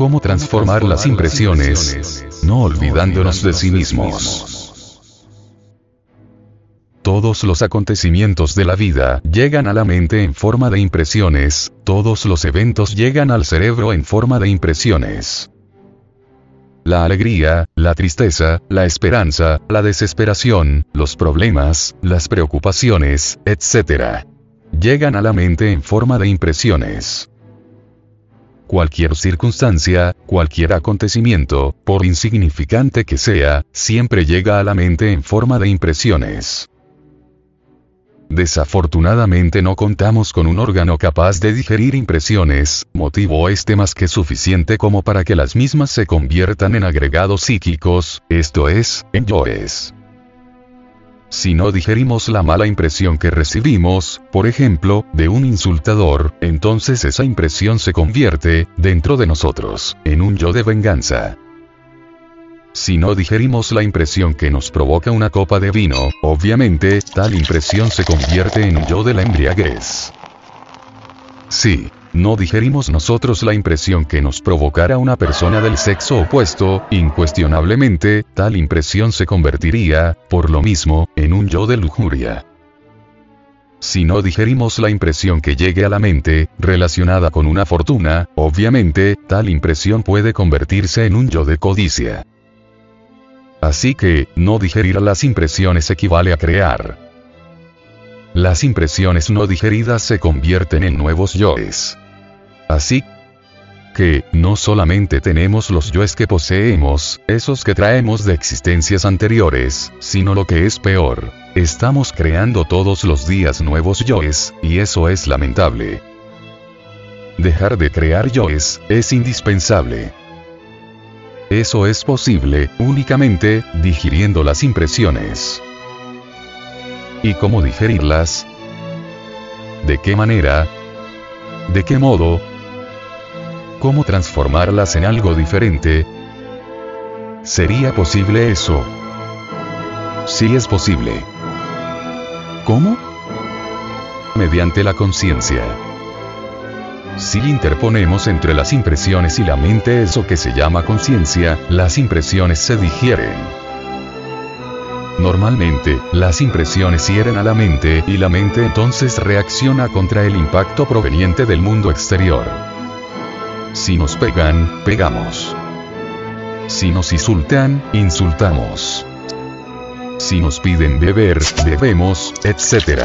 cómo transformar las impresiones, no olvidándonos de sí mismos. Todos los acontecimientos de la vida llegan a la mente en forma de impresiones, todos los eventos llegan al cerebro en forma de impresiones. La alegría, la tristeza, la esperanza, la desesperación, los problemas, las preocupaciones, etc. Llegan a la mente en forma de impresiones. Cualquier circunstancia, cualquier acontecimiento, por insignificante que sea, siempre llega a la mente en forma de impresiones. Desafortunadamente no contamos con un órgano capaz de digerir impresiones, motivo este más que suficiente como para que las mismas se conviertan en agregados psíquicos, esto es, en yoes. Si no digerimos la mala impresión que recibimos, por ejemplo, de un insultador, entonces esa impresión se convierte, dentro de nosotros, en un yo de venganza. Si no digerimos la impresión que nos provoca una copa de vino, obviamente, tal impresión se convierte en un yo de la embriaguez. Si no digerimos nosotros la impresión que nos provocara una persona del sexo opuesto, incuestionablemente, tal impresión se convertiría, por lo mismo, en un yo de lujuria. Si no digerimos la impresión que llegue a la mente, relacionada con una fortuna, obviamente, tal impresión puede convertirse en un yo de codicia. Así que, no digerir las impresiones equivale a crear. Las impresiones no digeridas se convierten en nuevos yoes. Así que, no solamente tenemos los yoes que poseemos, esos que traemos de existencias anteriores, sino lo que es peor, estamos creando todos los días nuevos yoes, y eso es lamentable. Dejar de crear yoes, es indispensable. Eso es posible, únicamente, digiriendo las impresiones. ¿Y cómo digerirlas? ¿De qué manera? ¿De qué modo? ¿Cómo transformarlas en algo diferente? ¿Sería posible eso? Sí es posible. ¿Cómo? Mediante la conciencia. Si interponemos entre las impresiones y la mente eso que se llama conciencia, las impresiones se digieren. Normalmente, las impresiones hieren a la mente y la mente entonces reacciona contra el impacto proveniente del mundo exterior. Si nos pegan, pegamos. Si nos insultan, insultamos. Si nos piden beber, bebemos, etc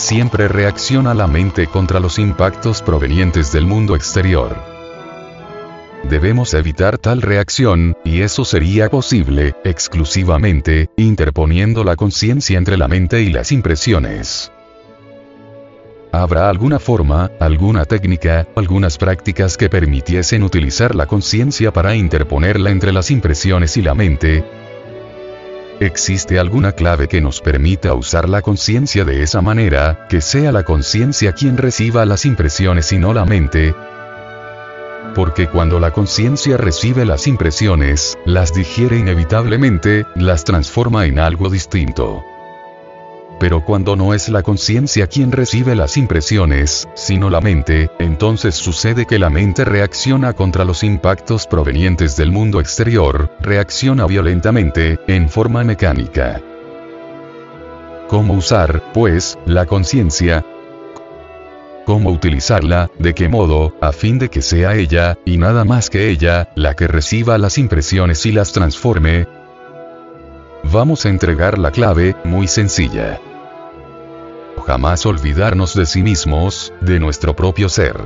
siempre reacciona la mente contra los impactos provenientes del mundo exterior. Debemos evitar tal reacción, y eso sería posible, exclusivamente, interponiendo la conciencia entre la mente y las impresiones. ¿Habrá alguna forma, alguna técnica, algunas prácticas que permitiesen utilizar la conciencia para interponerla entre las impresiones y la mente? ¿Existe alguna clave que nos permita usar la conciencia de esa manera, que sea la conciencia quien reciba las impresiones y no la mente? Porque cuando la conciencia recibe las impresiones, las digiere inevitablemente, las transforma en algo distinto. Pero cuando no es la conciencia quien recibe las impresiones, sino la mente, entonces sucede que la mente reacciona contra los impactos provenientes del mundo exterior, reacciona violentamente, en forma mecánica. ¿Cómo usar, pues, la conciencia? ¿Cómo utilizarla? ¿De qué modo? A fin de que sea ella, y nada más que ella, la que reciba las impresiones y las transforme. Vamos a entregar la clave, muy sencilla jamás olvidarnos de sí mismos, de nuestro propio ser.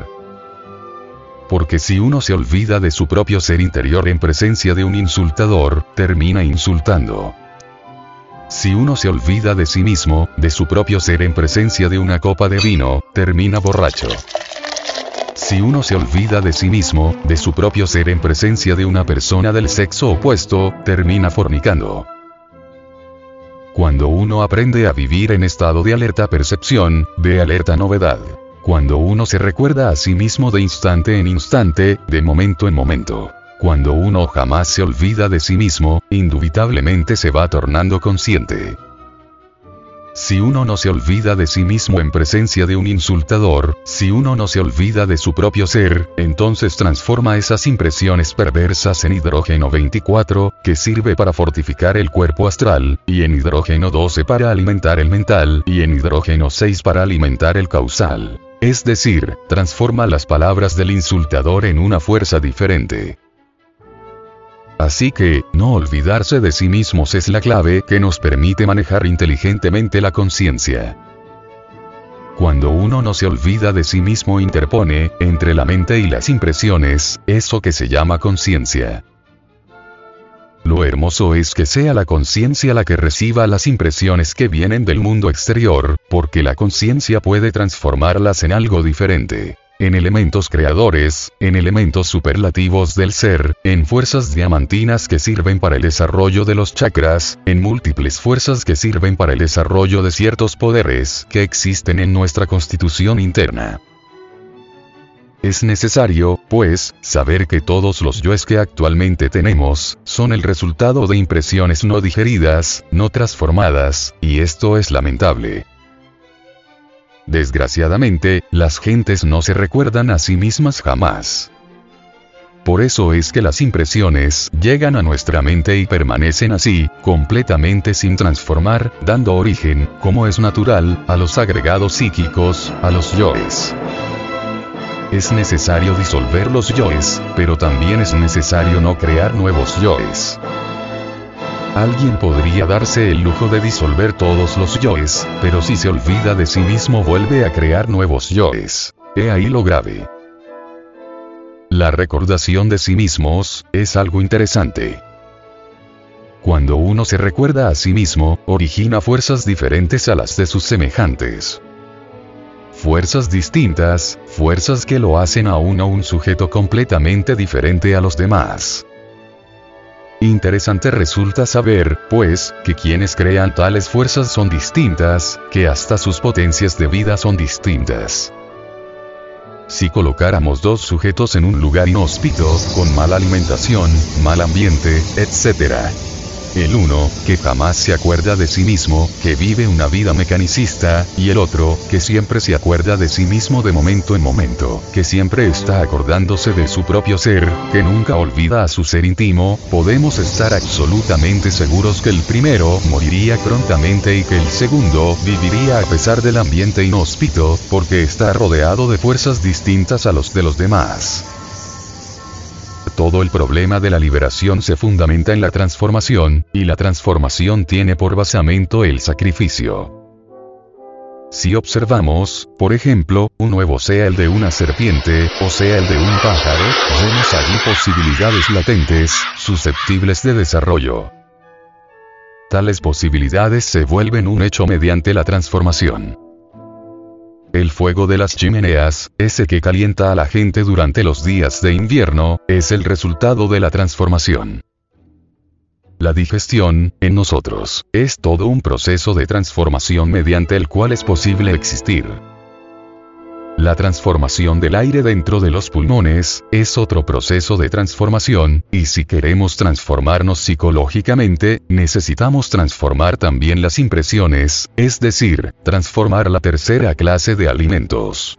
Porque si uno se olvida de su propio ser interior en presencia de un insultador, termina insultando. Si uno se olvida de sí mismo, de su propio ser en presencia de una copa de vino, termina borracho. Si uno se olvida de sí mismo, de su propio ser en presencia de una persona del sexo opuesto, termina fornicando. Cuando uno aprende a vivir en estado de alerta percepción, de alerta novedad. Cuando uno se recuerda a sí mismo de instante en instante, de momento en momento. Cuando uno jamás se olvida de sí mismo, indubitablemente se va tornando consciente. Si uno no se olvida de sí mismo en presencia de un insultador, si uno no se olvida de su propio ser, entonces transforma esas impresiones perversas en hidrógeno 24, que sirve para fortificar el cuerpo astral, y en hidrógeno 12 para alimentar el mental, y en hidrógeno 6 para alimentar el causal. Es decir, transforma las palabras del insultador en una fuerza diferente. Así que, no olvidarse de sí mismos es la clave que nos permite manejar inteligentemente la conciencia. Cuando uno no se olvida de sí mismo interpone, entre la mente y las impresiones, eso que se llama conciencia. Lo hermoso es que sea la conciencia la que reciba las impresiones que vienen del mundo exterior, porque la conciencia puede transformarlas en algo diferente en elementos creadores, en elementos superlativos del ser, en fuerzas diamantinas que sirven para el desarrollo de los chakras, en múltiples fuerzas que sirven para el desarrollo de ciertos poderes que existen en nuestra constitución interna. Es necesario, pues, saber que todos los yoes que actualmente tenemos, son el resultado de impresiones no digeridas, no transformadas, y esto es lamentable. Desgraciadamente, las gentes no se recuerdan a sí mismas jamás. Por eso es que las impresiones llegan a nuestra mente y permanecen así, completamente sin transformar, dando origen, como es natural, a los agregados psíquicos, a los yoes. Es necesario disolver los yoes, pero también es necesario no crear nuevos yoes. Alguien podría darse el lujo de disolver todos los yoes, pero si se olvida de sí mismo vuelve a crear nuevos yoes. He ahí lo grave. La recordación de sí mismos, es algo interesante. Cuando uno se recuerda a sí mismo, origina fuerzas diferentes a las de sus semejantes. Fuerzas distintas, fuerzas que lo hacen a uno un sujeto completamente diferente a los demás. Interesante resulta saber, pues, que quienes crean tales fuerzas son distintas, que hasta sus potencias de vida son distintas. Si colocáramos dos sujetos en un lugar inhóspito, con mala alimentación, mal ambiente, etc., el uno, que jamás se acuerda de sí mismo, que vive una vida mecanicista, y el otro, que siempre se acuerda de sí mismo de momento en momento, que siempre está acordándose de su propio ser, que nunca olvida a su ser íntimo, podemos estar absolutamente seguros que el primero moriría prontamente y que el segundo viviría a pesar del ambiente inhóspito, porque está rodeado de fuerzas distintas a los de los demás. Todo el problema de la liberación se fundamenta en la transformación, y la transformación tiene por basamento el sacrificio. Si observamos, por ejemplo, un nuevo sea el de una serpiente, o sea el de un pájaro, vemos allí posibilidades latentes, susceptibles de desarrollo. Tales posibilidades se vuelven un hecho mediante la transformación. El fuego de las chimeneas, ese que calienta a la gente durante los días de invierno, es el resultado de la transformación. La digestión, en nosotros, es todo un proceso de transformación mediante el cual es posible existir. La transformación del aire dentro de los pulmones, es otro proceso de transformación, y si queremos transformarnos psicológicamente, necesitamos transformar también las impresiones, es decir, transformar la tercera clase de alimentos.